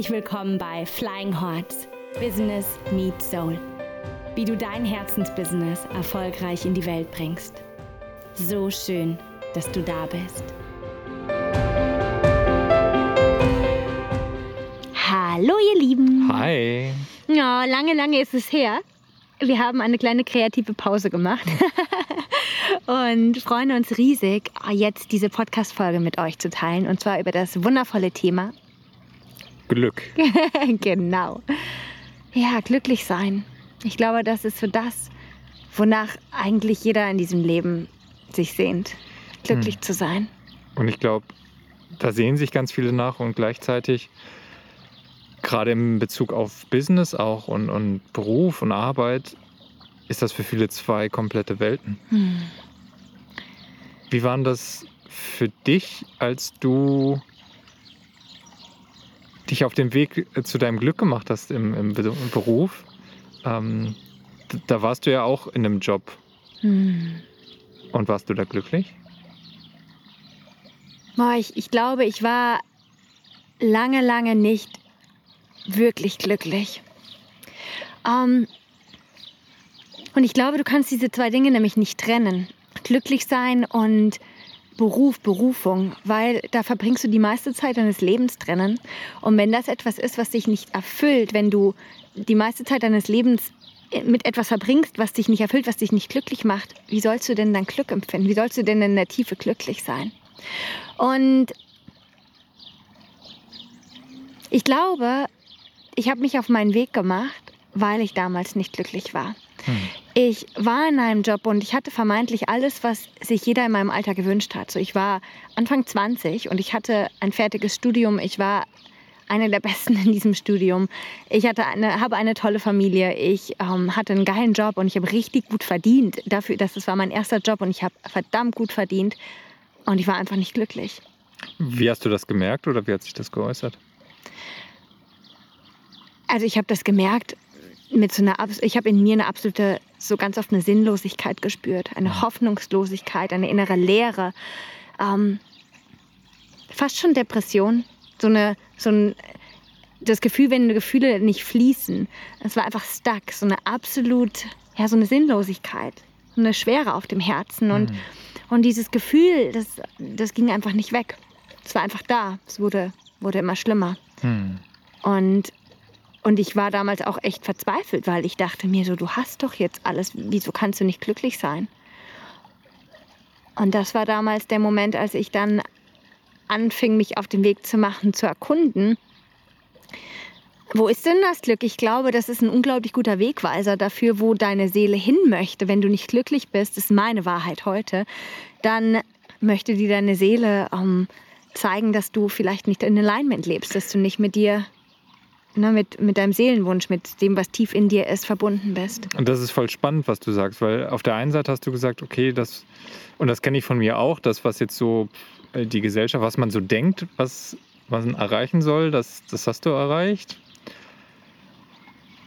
Herzlich willkommen bei Flying Hearts Business Meets Soul. Wie du dein Herzensbusiness erfolgreich in die Welt bringst. So schön, dass du da bist. Hallo ihr Lieben. Hi. Ja, lange, lange ist es her. Wir haben eine kleine kreative Pause gemacht und freuen uns riesig, jetzt diese Podcast-Folge mit euch zu teilen. Und zwar über das wundervolle Thema Glück. genau. Ja, glücklich sein. Ich glaube, das ist so das, wonach eigentlich jeder in diesem Leben sich sehnt. Glücklich Hm. zu sein. Und ich glaube, da sehen sich ganz viele nach und gleichzeitig, gerade im Bezug auf Business auch und, und Beruf und Arbeit, ist das für viele zwei komplette Welten. Hm. Wie war denn das für dich, als du dich auf den Weg äh, zu deinem Glück gemacht hast im, im Be- im Beruf? Ähm, da warst du ja auch in einem Job. Hm. Und warst du da glücklich? Boah, ich, ich glaube, ich war lange, lange nicht wirklich glücklich. Ähm, und ich glaube, du kannst diese zwei Dinge nämlich nicht trennen. Glücklich sein und Beruf, Berufung, weil da verbringst du die meiste Zeit deines Lebens drinnen. Und wenn das etwas ist, was dich nicht erfüllt, wenn du die meiste Zeit deines Lebens mit etwas verbringst, was dich nicht erfüllt, was dich nicht glücklich macht, wie sollst du denn dann Glück empfinden? Wie sollst du denn in der Tiefe glücklich sein? Und ich glaube, ich habe mich auf meinen Weg gemacht, weil ich damals nicht glücklich war. Hm. Ich war in einem Job und ich hatte vermeintlich alles, was sich jeder in meinem Alter gewünscht hat. So, ich war Anfang 20 und ich hatte ein fertiges Studium. Ich war eine der Besten in diesem Studium. Ich hatte eine, habe eine tolle Familie. Ich ähm, hatte einen geilen Job und ich habe richtig gut verdient. Dafür, dass es war mein erster Job und ich habe verdammt gut verdient. Und ich war einfach nicht glücklich. Wie hast du das gemerkt oder wie hat sich das geäußert? Also ich habe das gemerkt, mit so einer, ich habe in mir eine absolute, so ganz oft eine Sinnlosigkeit gespürt, eine Hoffnungslosigkeit, eine innere Leere, ähm, fast schon Depression, so eine, so ein, das Gefühl, wenn Gefühle nicht fließen, es war einfach stuck, so eine absolut, ja, so eine Sinnlosigkeit, so eine Schwere auf dem Herzen und, Hm. und dieses Gefühl, das, das ging einfach nicht weg. Es war einfach da, es wurde, wurde immer schlimmer. Hm. Und, und ich war damals auch echt verzweifelt, weil ich dachte mir so, du hast doch jetzt alles, wieso kannst du nicht glücklich sein? Und das war damals der Moment, als ich dann anfing, mich auf den Weg zu machen, zu erkunden. Wo ist denn das Glück? Ich glaube, das ist ein unglaublich guter Wegweiser dafür, wo deine Seele hin möchte. Wenn du nicht glücklich bist, ist meine Wahrheit heute, dann möchte dir deine Seele ähm, zeigen, dass du vielleicht nicht in Alignment lebst, dass du nicht mit dir, ne, mit, mit deinem Seelenwunsch, mit dem, was tief in dir ist, verbunden bist. Und das ist voll spannend, was du sagst, weil auf der einen Seite hast du gesagt, okay, das, und das kenne ich von mir auch, das, was jetzt so äh, die Gesellschaft, was man so denkt, was, was man erreichen soll, das, das hast du erreicht.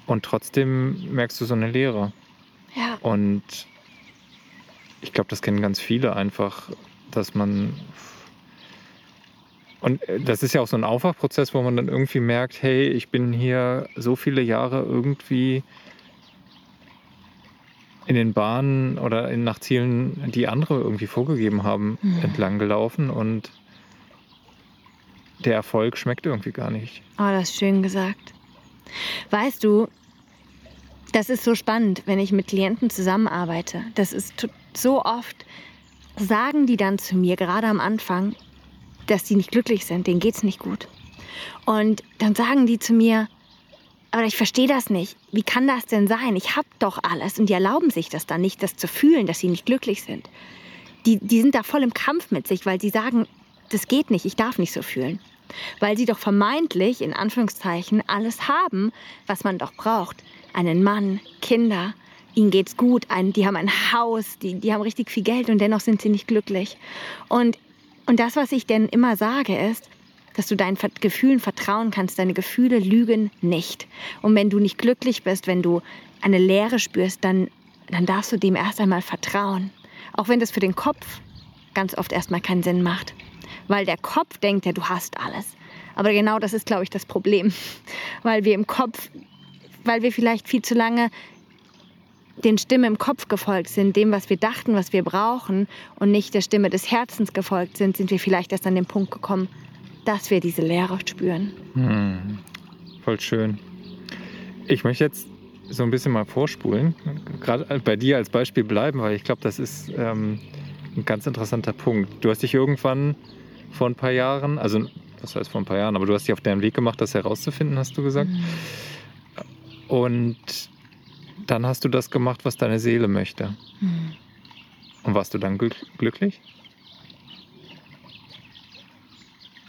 Und trotzdem merkst du so eine Leere. Ja. Und ich glaube, das kennen ganz viele einfach, dass man. Und äh, das ist ja auch so ein Aufwachprozess, wo man dann irgendwie merkt, hey, ich bin hier so viele Jahre irgendwie in den Bahnen oder in, nach Zielen, die andere irgendwie vorgegeben haben, Mhm. entlang gelaufen und der Erfolg schmeckt irgendwie gar nicht. Oh, das ist schön gesagt. Weißt du, das ist so spannend, wenn ich mit Klienten zusammenarbeite. Das ist so oft, sagen die dann zu mir, gerade am Anfang, dass die nicht glücklich sind, denen geht's nicht gut. Und dann sagen die zu mir, aber ich verstehe das nicht. Wie kann das denn sein? Ich habe doch alles. Und die erlauben sich das dann nicht, das zu fühlen, dass sie nicht glücklich sind. Die, die sind da voll im Kampf mit sich, weil sie sagen, das geht nicht, ich darf nicht so fühlen. Weil sie doch vermeintlich, in Anführungszeichen, alles haben, was man doch braucht. Einen Mann, Kinder, ihnen geht's gut, ein, die haben ein Haus, die, die haben richtig viel Geld und dennoch sind sie nicht glücklich. Und, und das, was ich denn immer sage, ist, dass du deinen Gefühlen vertrauen kannst. Deine Gefühle lügen nicht. Und wenn du nicht glücklich bist, wenn du eine Leere spürst, dann, dann darfst du dem erst einmal vertrauen. Auch wenn das für den Kopf ganz oft erstmal keinen Sinn macht. Weil der Kopf denkt ja, du hast alles. Aber genau das ist, glaube ich, das Problem. Weil wir im Kopf, weil wir vielleicht viel zu lange den Stimmen im Kopf gefolgt sind, dem, was wir dachten, was wir brauchen und nicht der Stimme des Herzens gefolgt sind, sind wir vielleicht erst an den Punkt gekommen, dass wir diese Leere spüren. Hm, voll schön. Ich möchte jetzt so ein bisschen mal vorspulen, gerade bei dir als Beispiel bleiben, weil ich glaube, das ist ähm, ein ganz interessanter Punkt. Du hast dich irgendwann vor ein paar Jahren, also was heißt vor ein paar Jahren, aber du hast dich auf deinen Weg gemacht, das herauszufinden, hast du gesagt. Mhm. Und dann hast du das gemacht, was deine Seele möchte. Mhm. Und warst du dann glück glücklich?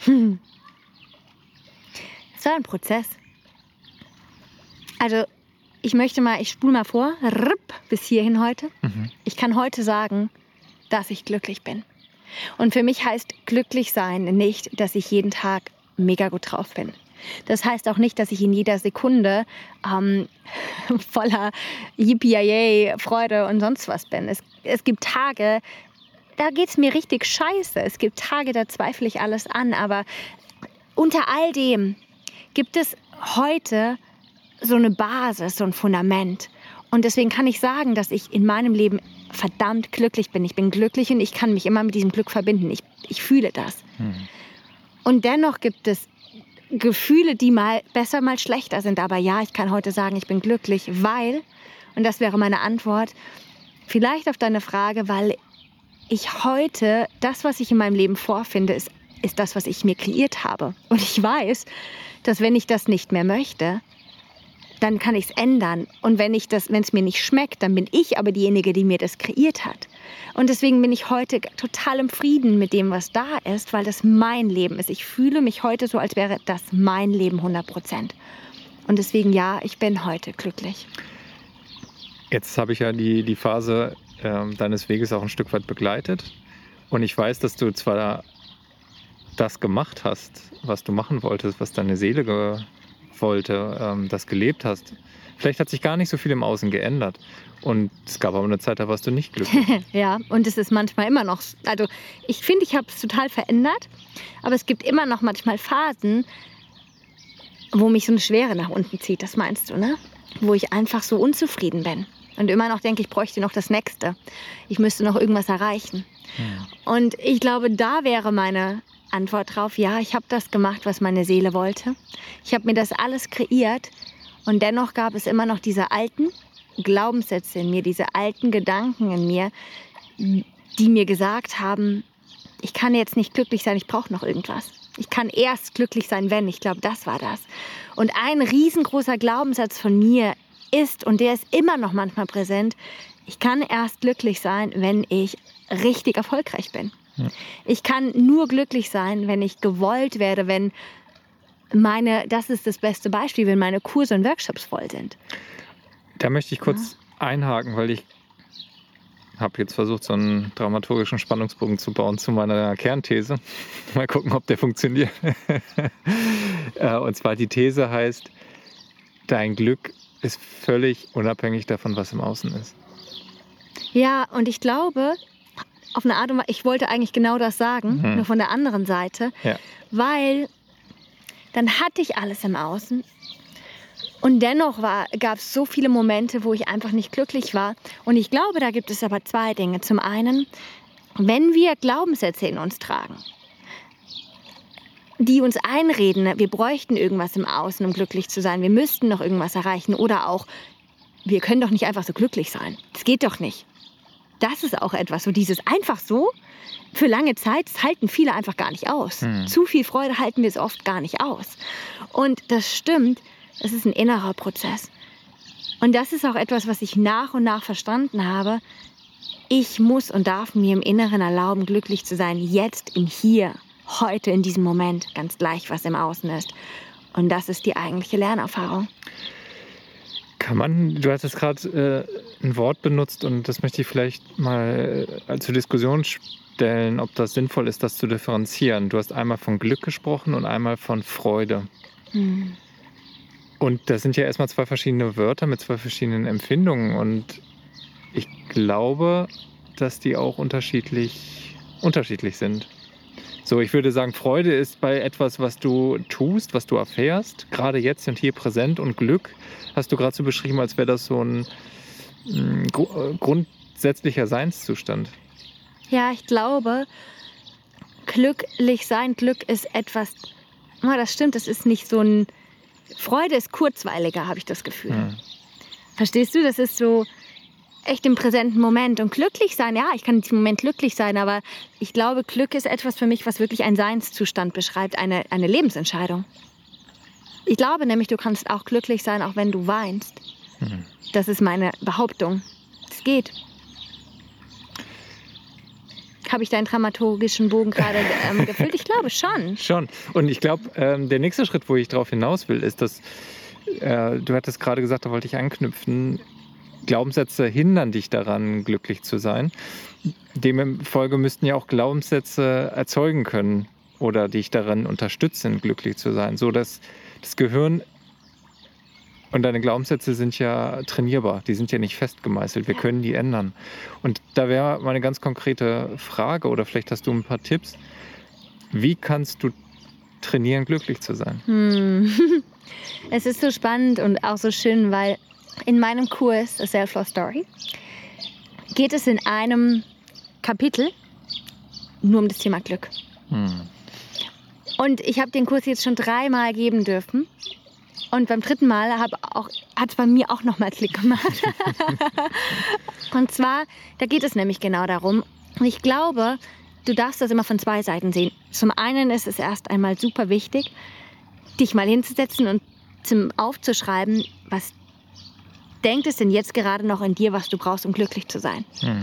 Hm. Es war ein Prozess. Also, ich möchte mal, ich spule mal vor, bis hierhin heute. Mhm. Ich kann heute sagen, dass ich glücklich bin. Und für mich heißt glücklich sein nicht, dass ich jeden Tag mega gut drauf bin. Das heißt auch nicht, dass ich in jeder Sekunde ähm, voller Yippie Freude und sonst was bin. Es, es gibt Tage, da geht es mir richtig scheiße. Es gibt Tage, da zweifle ich alles an. Aber unter all dem gibt es heute so eine Basis, so ein Fundament. Und deswegen kann ich sagen, dass ich in meinem Leben verdammt glücklich bin. Ich bin glücklich und ich kann mich immer mit diesem Glück verbinden. Ich, ich fühle das. Hm. Und dennoch gibt es Gefühle, die mal besser, mal schlechter sind. Aber ja, ich kann heute sagen, ich bin glücklich, weil, und das wäre meine Antwort, vielleicht auf deine Frage, weil ich heute, das, was ich in meinem Leben vorfinde, ist, ist das, was ich mir kreiert habe. Und ich weiß, dass wenn ich das nicht mehr möchte, dann kann ich es ändern. Und wenn ich das, wenn es mir nicht schmeckt, dann bin ich aber diejenige, die mir das kreiert hat. Und deswegen bin ich heute total im Frieden mit dem, was da ist, weil das mein Leben ist. Ich fühle mich heute so, als wäre das mein Leben 100 Prozent. Und deswegen ja, ich bin heute glücklich. Jetzt habe ich ja die, die Phase äh, deines Weges auch ein Stück weit begleitet. Und ich weiß, dass du zwar das gemacht hast, was du machen wolltest, was deine Seele wollte, ähm, das gelebt hast. Vielleicht hat sich gar nicht so viel im Außen geändert. Und es gab aber eine Zeit, da warst du nicht glücklich. ja, und es ist manchmal immer noch. Also, ich finde, ich habe es total verändert. Aber es gibt immer noch manchmal Phasen, wo mich so eine Schwere nach unten zieht. Das meinst du, ne? Wo ich einfach so unzufrieden bin. Und immer noch denke, ich bräuchte noch das Nächste. Ich müsste noch irgendwas erreichen. Ja. Und ich glaube, da wäre meine Antwort drauf, ja, ich habe das gemacht, was meine Seele wollte. Ich habe mir das alles kreiert und dennoch gab es immer noch diese alten Glaubenssätze in mir, diese alten Gedanken in mir, die mir gesagt haben, ich kann jetzt nicht glücklich sein, ich brauche noch irgendwas. Ich kann erst glücklich sein, wenn. Ich glaube, das war das. Und ein riesengroßer Glaubenssatz von mir ist, und der ist immer noch manchmal präsent, ich kann erst glücklich sein, wenn ich richtig erfolgreich bin. Ich kann nur glücklich sein, wenn ich gewollt werde, wenn meine, das ist das beste Beispiel, wenn meine Kurse und Workshops voll sind. Da möchte ich kurz ja. einhaken, weil ich habe jetzt versucht, so einen dramaturgischen Spannungsbogen zu bauen zu meiner Kernthese. Mal gucken, ob der funktioniert. Äh, und zwar die These heißt, dein Glück ist völlig unabhängig davon, was im Außen ist. Ja, und ich glaube, auf eine Art und Weise, ich wollte eigentlich genau das sagen, mhm. nur von der anderen Seite, ja. weil dann hatte ich alles im Außen und dennoch gab es so viele Momente, wo ich einfach nicht glücklich war. Und ich glaube, da gibt es aber zwei Dinge. Zum einen, wenn wir Glaubenssätze in uns tragen, die uns einreden, wir bräuchten irgendwas im Außen, um glücklich zu sein, wir müssten noch irgendwas erreichen oder auch, wir können doch nicht einfach so glücklich sein. Das geht doch nicht das ist auch etwas, so dieses einfach so für lange Zeit, halten viele einfach gar nicht aus. Hm. Zu viel Freude halten wir es oft gar nicht aus. Und das stimmt, es ist ein innerer Prozess. Und das ist auch etwas, was ich nach und nach verstanden habe. Ich muss und darf mir im Inneren erlauben, glücklich zu sein, jetzt im Hier, heute, in diesem Moment, ganz gleich, was im Außen ist. Und das ist die eigentliche Lernerfahrung. Kann man, du hast jetzt gerade äh, ein Wort benutzt und das möchte ich vielleicht mal äh, zur Diskussion stellen, ob das sinnvoll ist, das zu differenzieren. Du hast einmal von Glück gesprochen und einmal von Freude. Mhm. Und das sind ja erstmal zwei verschiedene Wörter mit zwei verschiedenen Empfindungen und ich glaube, dass die auch unterschiedlich, unterschiedlich sind. So, ich würde sagen, Freude ist bei etwas, was du tust, was du erfährst, gerade jetzt und hier präsent. Und Glück hast du gerade so beschrieben, als wäre das so ein gru- äh, grundsätzlicher Seinszustand. Ja, ich glaube, glücklich sein, Glück ist etwas, oh, das stimmt, es ist nicht so ein, Freude ist kurzweiliger, habe ich das Gefühl. Hm. Verstehst du? Das ist so echt im präsenten Moment. Und glücklich sein, ja, ich kann in diesem Moment glücklich sein, aber ich glaube, Glück ist etwas für mich, was wirklich einen Seinszustand beschreibt, eine, eine Lebensentscheidung. Ich glaube nämlich, du kannst auch glücklich sein, auch wenn du weinst. Mhm. Das ist meine Behauptung. Es geht. Habe ich deinen dramaturgischen Bogen gerade ähm, gefüllt? Ich glaube schon. Schon. Und ich glaube, ähm, der nächste Schritt, wo ich darauf hinaus will, ist, dass äh, du hattest gerade gesagt, da wollte ich anknüpfen, Glaubenssätze hindern dich daran, glücklich zu sein. Demfolge müssten ja auch Glaubenssätze erzeugen können oder dich daran unterstützen, glücklich zu sein, so dass das Gehirn und deine Glaubenssätze sind ja trainierbar, die sind ja nicht festgemeißelt, wir können die ändern. Und da wäre meine ganz konkrete Frage oder vielleicht hast du ein paar Tipps. Wie kannst du trainieren, glücklich zu sein? Hm. Es ist so spannend und auch so schön, weil in meinem Kurs A Self-Love Story geht es in einem Kapitel nur um das Thema Glück. Hm. Und ich habe den Kurs jetzt schon dreimal geben dürfen. Und beim dritten Mal hat es bei mir auch nochmal Klick gemacht. und zwar, da geht es nämlich genau darum. Und ich glaube, du darfst das immer von zwei Seiten sehen. Zum einen ist es erst einmal super wichtig, dich mal hinzusetzen und zum aufzuschreiben, was denkt es denn jetzt gerade noch in dir, was du brauchst, um glücklich zu sein. Hm.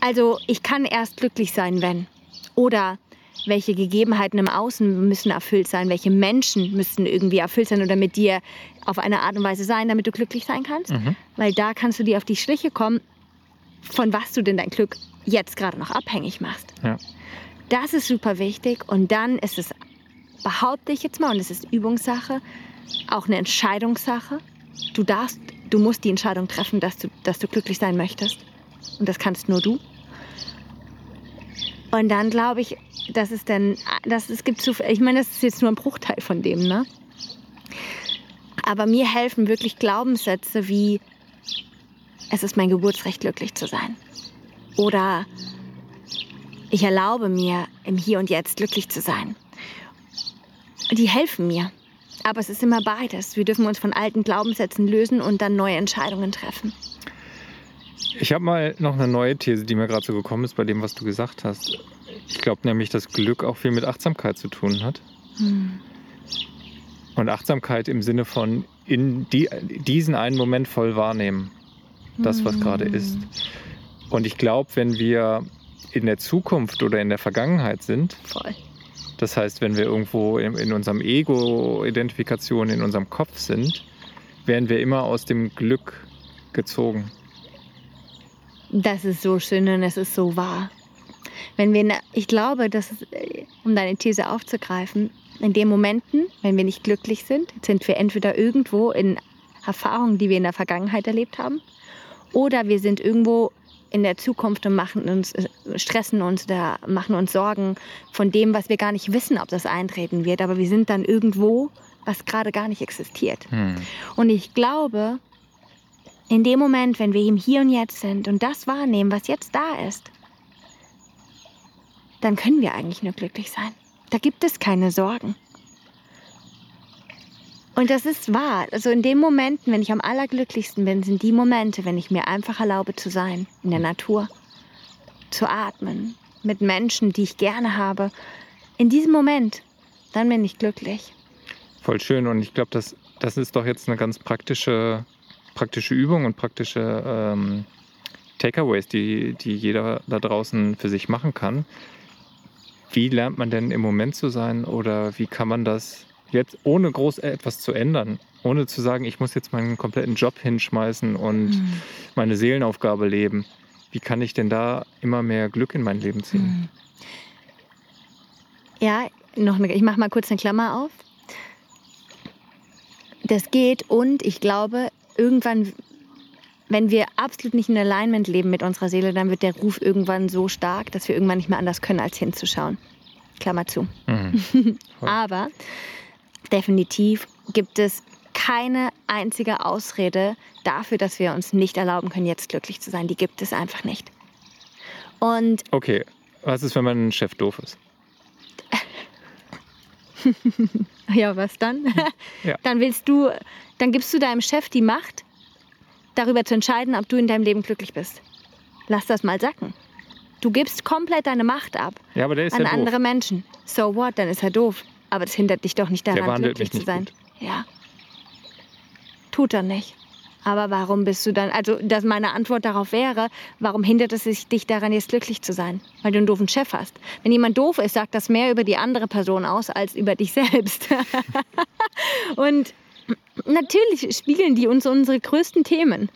Also ich kann erst glücklich sein, wenn. Oder welche Gegebenheiten im Außen müssen erfüllt sein, welche Menschen müssten irgendwie erfüllt sein oder mit dir auf eine Art und Weise sein, damit du glücklich sein kannst. Mhm. Weil da kannst du dir auf die Schliche kommen, von was du denn dein Glück jetzt gerade noch abhängig machst. Ja. Das ist super wichtig und dann ist es, behaupte ich jetzt mal, und es ist Übungssache, auch eine Entscheidungssache. Du darfst, du musst die Entscheidung treffen, dass du, dass du glücklich sein möchtest. Und das kannst nur du. Und dann glaube ich, dass es dann, dass es gibt zu, ich meine, das ist jetzt nur ein Bruchteil von dem, ne? Aber mir helfen wirklich Glaubenssätze wie, es ist mein Geburtsrecht, glücklich zu sein. Oder ich erlaube mir, im Hier und Jetzt glücklich zu sein. Die helfen mir. Aber es ist immer beides. Wir dürfen uns von alten Glaubenssätzen lösen und dann neue Entscheidungen treffen. Ich habe mal noch eine neue These, die mir gerade so gekommen ist bei dem, was du gesagt hast. Ich glaube nämlich, dass Glück auch viel mit Achtsamkeit zu tun hat. Hm. Und Achtsamkeit im Sinne von in die, diesen einen Moment voll wahrnehmen. Das, was gerade ist. Und ich glaube, wenn wir in der Zukunft oder in der Vergangenheit sind, Voll. Das heißt, wenn wir irgendwo in, in unserem Ego-Identifikation, in unserem Kopf sind, werden wir immer aus dem Glück gezogen. Das ist so schön und es ist so wahr. Wenn wir, ich glaube, dass äh, um deine These aufzugreifen, in den Momenten, wenn wir nicht glücklich sind, sind wir entweder irgendwo in Erfahrungen, die wir in der Vergangenheit erlebt haben, oder wir sind irgendwo in der Zukunft und machen uns, äh, stressen uns oder machen uns Sorgen von dem, was wir gar nicht wissen, ob das eintreten wird. Aber wir sind dann irgendwo, was gerade gar nicht existiert. Hm. Und ich glaube, in dem Moment, wenn wir im Hier und Jetzt sind und das wahrnehmen, was jetzt da ist, dann können wir eigentlich nur glücklich sein. Da gibt es keine Sorgen. Und das ist wahr. Also in den Momenten, wenn ich am allerglücklichsten bin, sind die Momente, wenn ich mir einfach erlaube zu sein, in der Natur, zu atmen, mit Menschen, die ich gerne habe. In diesem Moment, dann bin ich glücklich. Voll schön. Und ich glaube, das, das ist doch jetzt eine ganz praktische, praktische Übung und praktische ähm, Takeaways, die, die jeder da draußen für sich machen kann. Wie lernt man denn im Moment zu sein oder wie kann man das jetzt ohne groß etwas zu ändern, ohne zu sagen, ich muss jetzt meinen kompletten Job hinschmeißen und Hm. meine Seelenaufgabe leben. Wie kann ich denn da immer mehr Glück in mein Leben ziehen? Hm. Ja, noch eine, ich mache mal kurz eine Klammer auf. Das geht und ich glaube, irgendwann, wenn wir absolut nicht in Alignment leben mit unserer Seele, dann wird der Ruf irgendwann so stark, dass wir irgendwann nicht mehr anders können, als hinzuschauen. Klammer zu. Mhm. Aber definitiv gibt es keine einzige Ausrede dafür, dass wir uns nicht erlauben können, jetzt glücklich zu sein. Die gibt es einfach nicht. Und Okay, was ist, wenn mein Chef doof ist? ja, was dann? Ja. Dann willst du, dann gibst du deinem Chef die Macht, darüber zu entscheiden, ob du in deinem Leben glücklich bist. Lass das mal sacken. Du gibst komplett deine Macht ab Ja, an ja andere Menschen. So what? Dann ist er doof. Aber das hindert dich doch nicht daran, glücklich zu sein. Ja. Tut er nicht. Aber warum bist du dann, also dass meine Antwort darauf wäre, warum hindert es sich- dich daran, jetzt glücklich zu sein? Weil du einen doofen Chef hast. Wenn jemand doof ist, sagt das mehr über die andere Person aus als über dich selbst. Und natürlich spiegeln die uns unsere größten Themen.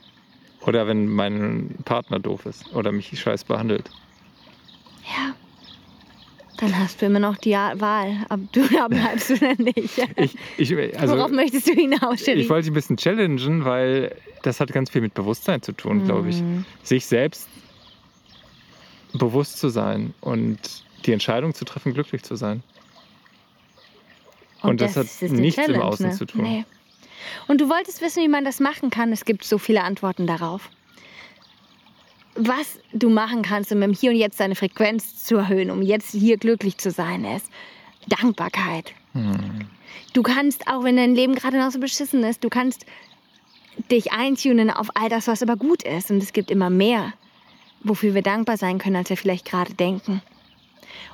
Oder wenn mein Partner doof ist oder mich scheiß behandelt. Ja. Dann hast du immer noch die Wahl, ob du da bleibst oder nicht. Ich, ich, also, Worauf möchtest du hinaus, Cherie? ich wollte dich ein bisschen challengen, weil das hat ganz viel mit Bewusstsein zu tun, glaube ich. Mhm. Sich selbst bewusst zu sein und die Entscheidung zu treffen, glücklich zu sein. Und das hat ist die nichts im Challenge, Außen ne? zu tun. Nee. Und du wolltest wissen, wie man das machen kann. Es gibt so viele Antworten darauf. Was du machen kannst, um im Hier und Jetzt deine Frequenz zu erhöhen, um jetzt hier glücklich zu sein, ist Dankbarkeit. Hm. Du kannst, auch wenn dein Leben gerade noch so beschissen ist, du kannst dich eintunen auf all das, was aber gut ist. Und es gibt immer mehr, wofür wir dankbar sein können, als wir vielleicht gerade denken.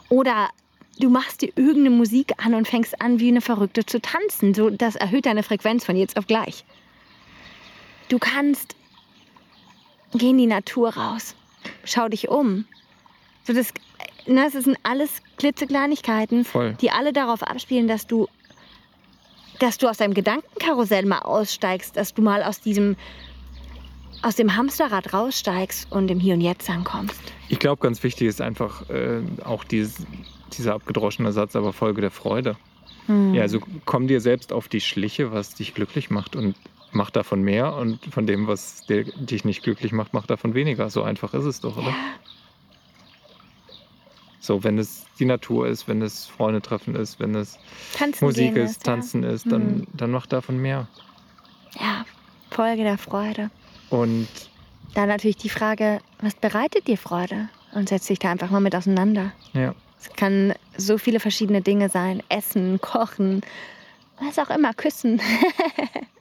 Oder du machst dir irgendeine Musik an und fängst an, wie eine Verrückte zu tanzen. So, das erhöht deine Frequenz von jetzt auf gleich. Du kannst geh in die Natur raus. Schau dich um. So, das, na, das sind alles klitzekleinigkeiten, Voll. die alle darauf abspielen, dass du, dass du aus deinem Gedankenkarussell mal aussteigst, dass du mal aus diesem, aus dem Hamsterrad raussteigst und im Hier und Jetzt ankommst. Ich glaube, ganz wichtig ist einfach äh, auch dieses, dieser abgedroschene Satz, aber Folge der Freude. Hm. Ja, also komm dir selbst auf die Schliche, was dich glücklich macht und mach davon mehr und von dem, was dir, dich nicht glücklich macht, mach davon weniger. So einfach ist es doch, oder? So, wenn es die Natur ist, wenn es Freunde treffen ist, wenn es Tanzen Musik gehen ist, Tanzen ist, dann, Mhm. dann mach davon mehr. Ja. ja, Folge der Freude. Und Dann natürlich die Frage, was bereitet dir Freude? Und setz dich da einfach mal mit auseinander. ja, Es kann so viele verschiedene Dinge sein. Essen, kochen, was auch immer, küssen.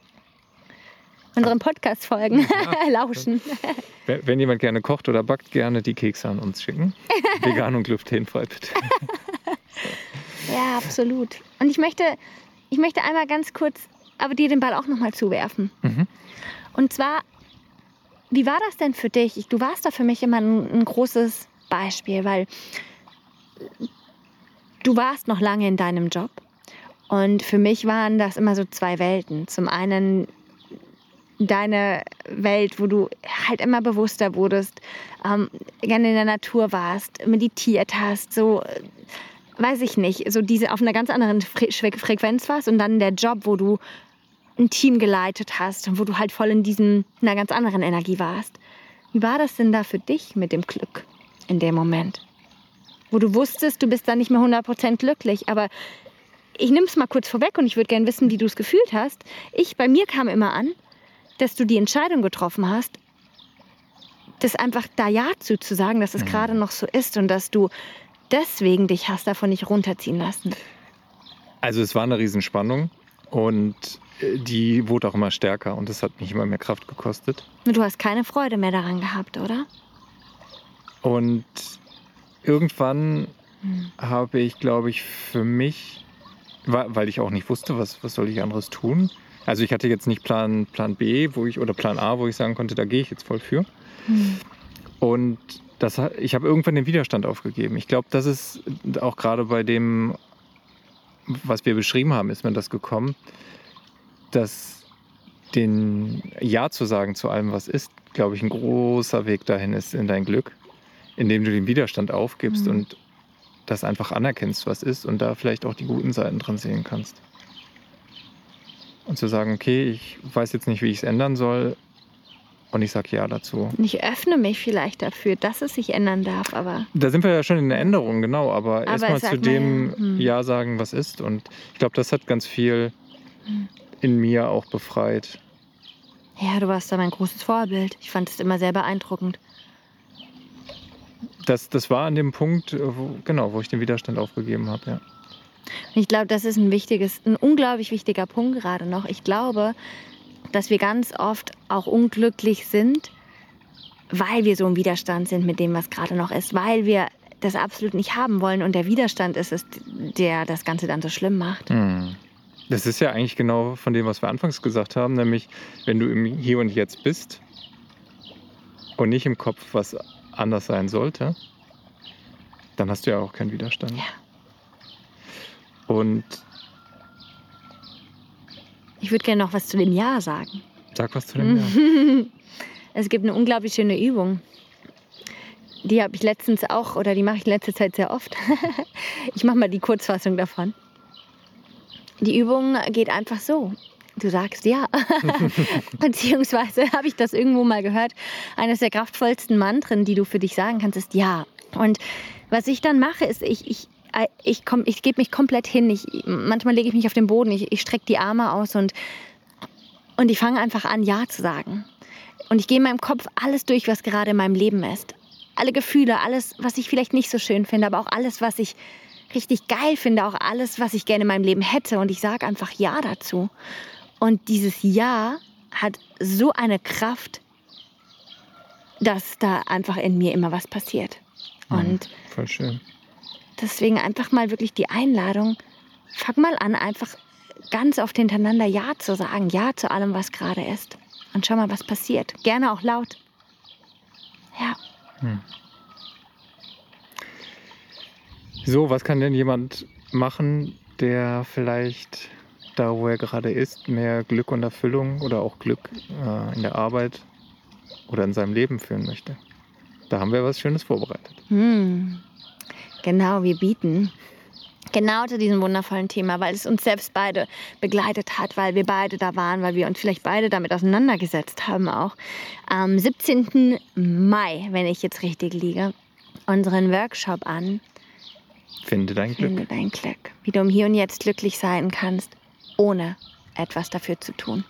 Unseren Podcast folgen, Ja. lauschen. wenn, wenn jemand gerne kocht oder backt, gerne die Kekse an uns schicken. Vegan und glutenfrei, bitte. Ja, absolut. Und ich möchte, ich möchte einmal ganz kurz aber dir den Ball auch nochmal zuwerfen. Mhm. Und zwar, wie war das denn für dich? Ich- Du warst da für mich immer ein, ein großes Beispiel, weil du warst noch lange in deinem Job. Und für mich waren das immer so zwei Welten. Zum einen deine Welt, wo du halt immer bewusster wurdest, ähm, gerne in der Natur warst, meditiert hast, so, weiß ich nicht, so diese auf einer ganz anderen Fre- Frequenz warst und dann der Job, wo du ein Team geleitet hast und wo du halt voll in diesem, einer ganz anderen Energie warst. Wie war das denn da für dich mit dem Glück in dem Moment? Wo du wusstest, du bist da nicht mehr 100% glücklich, aber ich nehme es mal kurz vorweg und ich würde gerne wissen, wie du es gefühlt hast. Ich, bei mir kam immer an, dass du die Entscheidung getroffen hast, das einfach da Ja zu, zu sagen, dass es Mhm. gerade noch so ist und dass du deswegen dich hast davon nicht runterziehen lassen. Also es war eine Riesenspannung und äh, die wurde auch immer stärker und das hat mich immer mehr Kraft gekostet. Und du hast keine Freude mehr daran gehabt, oder? Und irgendwann Hm. habe ich, glaube ich, für mich, weil ich auch nicht wusste, was, was soll ich anderes tun. Also ich hatte jetzt nicht Plan, Plan B, wo ich oder Plan A, wo ich sagen konnte, da gehe ich jetzt voll für. Hm. Und das, ich habe irgendwann den Widerstand aufgegeben. Ich glaube, das ist auch gerade bei dem, was wir beschrieben haben, ist mir das gekommen, dass den Ja zu sagen zu allem, was ist, glaube ich, ein großer Weg dahin ist in dein Glück, indem du den Widerstand aufgibst Mhm. und das einfach anerkennst, was ist und da vielleicht auch die guten Seiten dran sehen kannst. Und zu sagen, okay, ich weiß jetzt nicht, wie ich es ändern soll, und ich sage ja dazu. Ich öffne mich vielleicht dafür, dass es sich ändern darf, aber. Da sind wir ja schon in der Änderung, genau, aber, Aber erstmal zu dem ja, hm. Ja sagen, was ist. Und ich glaube, das hat ganz viel Hm. in mir auch befreit. Ja, du warst da mein großes Vorbild. Ich fand es immer sehr beeindruckend. Das, das war an dem Punkt, wo, genau, wo ich den Widerstand aufgegeben habe. Ja. Und ich glaube, das ist ein wichtiges, ein unglaublich wichtiger Punkt gerade noch. Ich glaube, dass wir ganz oft auch unglücklich sind, weil wir so im Widerstand sind mit dem, was gerade noch ist, weil wir das absolut nicht haben wollen und der Widerstand ist es, der das Ganze dann so schlimm macht. Hm. Das ist ja eigentlich genau von dem, was wir anfangs gesagt haben, nämlich wenn du im Hier und Jetzt bist und nicht im Kopf, was anders sein sollte, dann hast du ja auch keinen Widerstand. Ja. Und Ich würde gerne noch was zu dem Ja sagen. sag was zu dem Ja. Es gibt eine unglaublich schöne Übung. Die habe ich letztens auch, oder die mache ich in letzter Zeit sehr oft. ich mache mal die Kurzfassung davon. Die Übung geht einfach so. Du sagst ja. Beziehungsweise habe ich das irgendwo mal gehört. Eines der kraftvollsten Mantren, die du für dich sagen kannst, ist ja. Und was ich dann mache, ist, ich, ich, ich, komm- ich gebe mich komplett hin. Ich, manchmal lege ich mich auf den Boden, ich, ich strecke die Arme aus und, und ich fange einfach an, Ja zu sagen. Und ich gehe in meinem Kopf alles durch, was gerade in meinem Leben ist. Alle Gefühle, alles, was ich vielleicht nicht so schön finde, aber auch alles, was ich richtig geil finde, auch alles, was ich gerne in meinem Leben hätte. Und ich sage einfach Ja dazu. Und dieses Ja hat so eine Kraft, dass da einfach in mir immer was passiert. Und Voll schön. Deswegen einfach mal wirklich die Einladung, fang mal an, einfach ganz oft hintereinander Ja zu sagen, Ja zu allem, was gerade ist. Und schau mal, was passiert. Gerne auch laut. Ja. So, was kann denn jemand machen, der vielleicht da, wo er gerade ist, mehr Glück und Erfüllung oder auch Glück äh, in der Arbeit oder in seinem Leben führen möchte? Da haben wir was Schönes vorbereitet. Hm. Genau, wir bieten genau zu diesem wundervollen Thema, weil es uns selbst beide begleitet hat, weil wir beide da waren, weil wir uns vielleicht beide damit auseinandergesetzt haben auch. Am 17. Mai, wenn ich jetzt richtig liege, unseren Workshop an, Finde dein Glück. Finde dein Glück. Wie du im Hier und Jetzt glücklich sein kannst, ohne etwas dafür zu tun.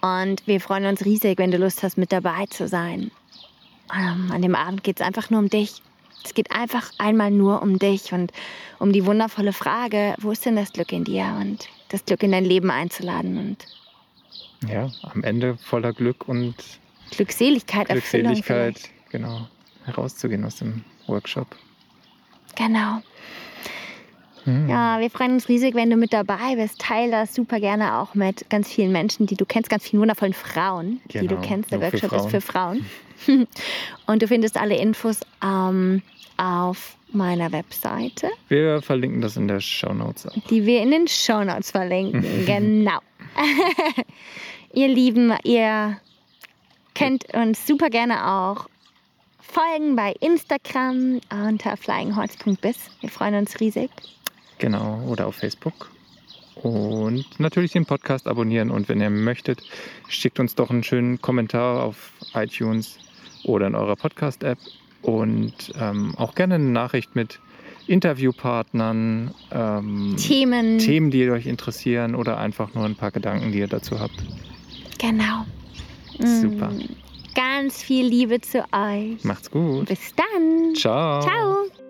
Und wir freuen uns riesig, wenn du Lust hast, mit dabei zu sein. Ähm, an dem Abend geht es einfach nur um dich. Es geht einfach einmal nur um dich und um die wundervolle Frage, wo ist denn das Glück in dir und das Glück in dein Leben einzuladen und Ja, am Ende voller Glück und Glückseligkeit, Glückseligkeit, genau, herauszugehen aus dem Workshop. Genau. Hm. Ja, wir freuen uns riesig, wenn du mit dabei bist. Teil das super gerne auch mit ganz vielen Menschen, die du kennst, ganz vielen wundervollen Frauen, die du Genau, kennst. Der nur für Workshop ist für Frauen. Und du findest alle Infos ähm, auf meiner Webseite, Wir verlinken das in der Show Notes. die wir in den Shownotes verlinken. genau. ihr Lieben, ihr könnt uns super gerne auch folgen bei Instagram unter flyinghorse.biz. Wir freuen uns riesig. Genau, oder auf Facebook. Und natürlich den Podcast abonnieren. Und wenn ihr möchtet, schickt uns doch einen schönen Kommentar auf iTunes oder in eurer Podcast-App. Und ähm, auch gerne eine Nachricht mit Interviewpartnern, ähm, Themen. Themen, die euch interessieren oder einfach nur ein paar Gedanken, die ihr dazu habt. Genau. Super. Mm, Ganz viel Liebe zu euch. Macht's gut. Bis dann. Ciao. Ciao.